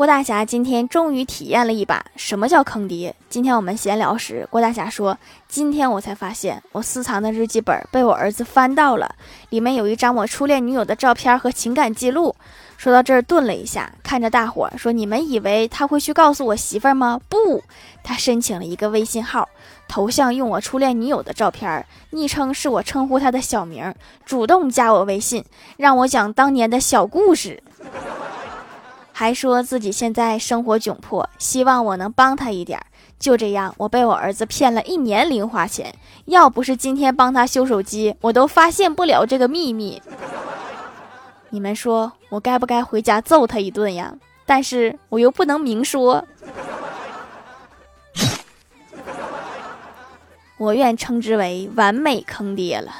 郭大侠今天终于体验了一把什么叫坑爹。今天我们闲聊时，郭大侠说：“今天我才发现，我私藏的日记本被我儿子翻到了，里面有一张我初恋女友的照片和情感记录。”说到这儿，顿了一下，看着大伙说：“你们以为他会去告诉我媳妇儿吗？不，他申请了一个微信号，头像用我初恋女友的照片，昵称是我称呼他的小名，主动加我微信，让我讲当年的小故事。”还说自己现在生活窘迫，希望我能帮他一点。就这样，我被我儿子骗了一年零花钱。要不是今天帮他修手机，我都发现不了这个秘密。你们说我该不该回家揍他一顿呀？但是我又不能明说。我愿称之为完美坑爹了。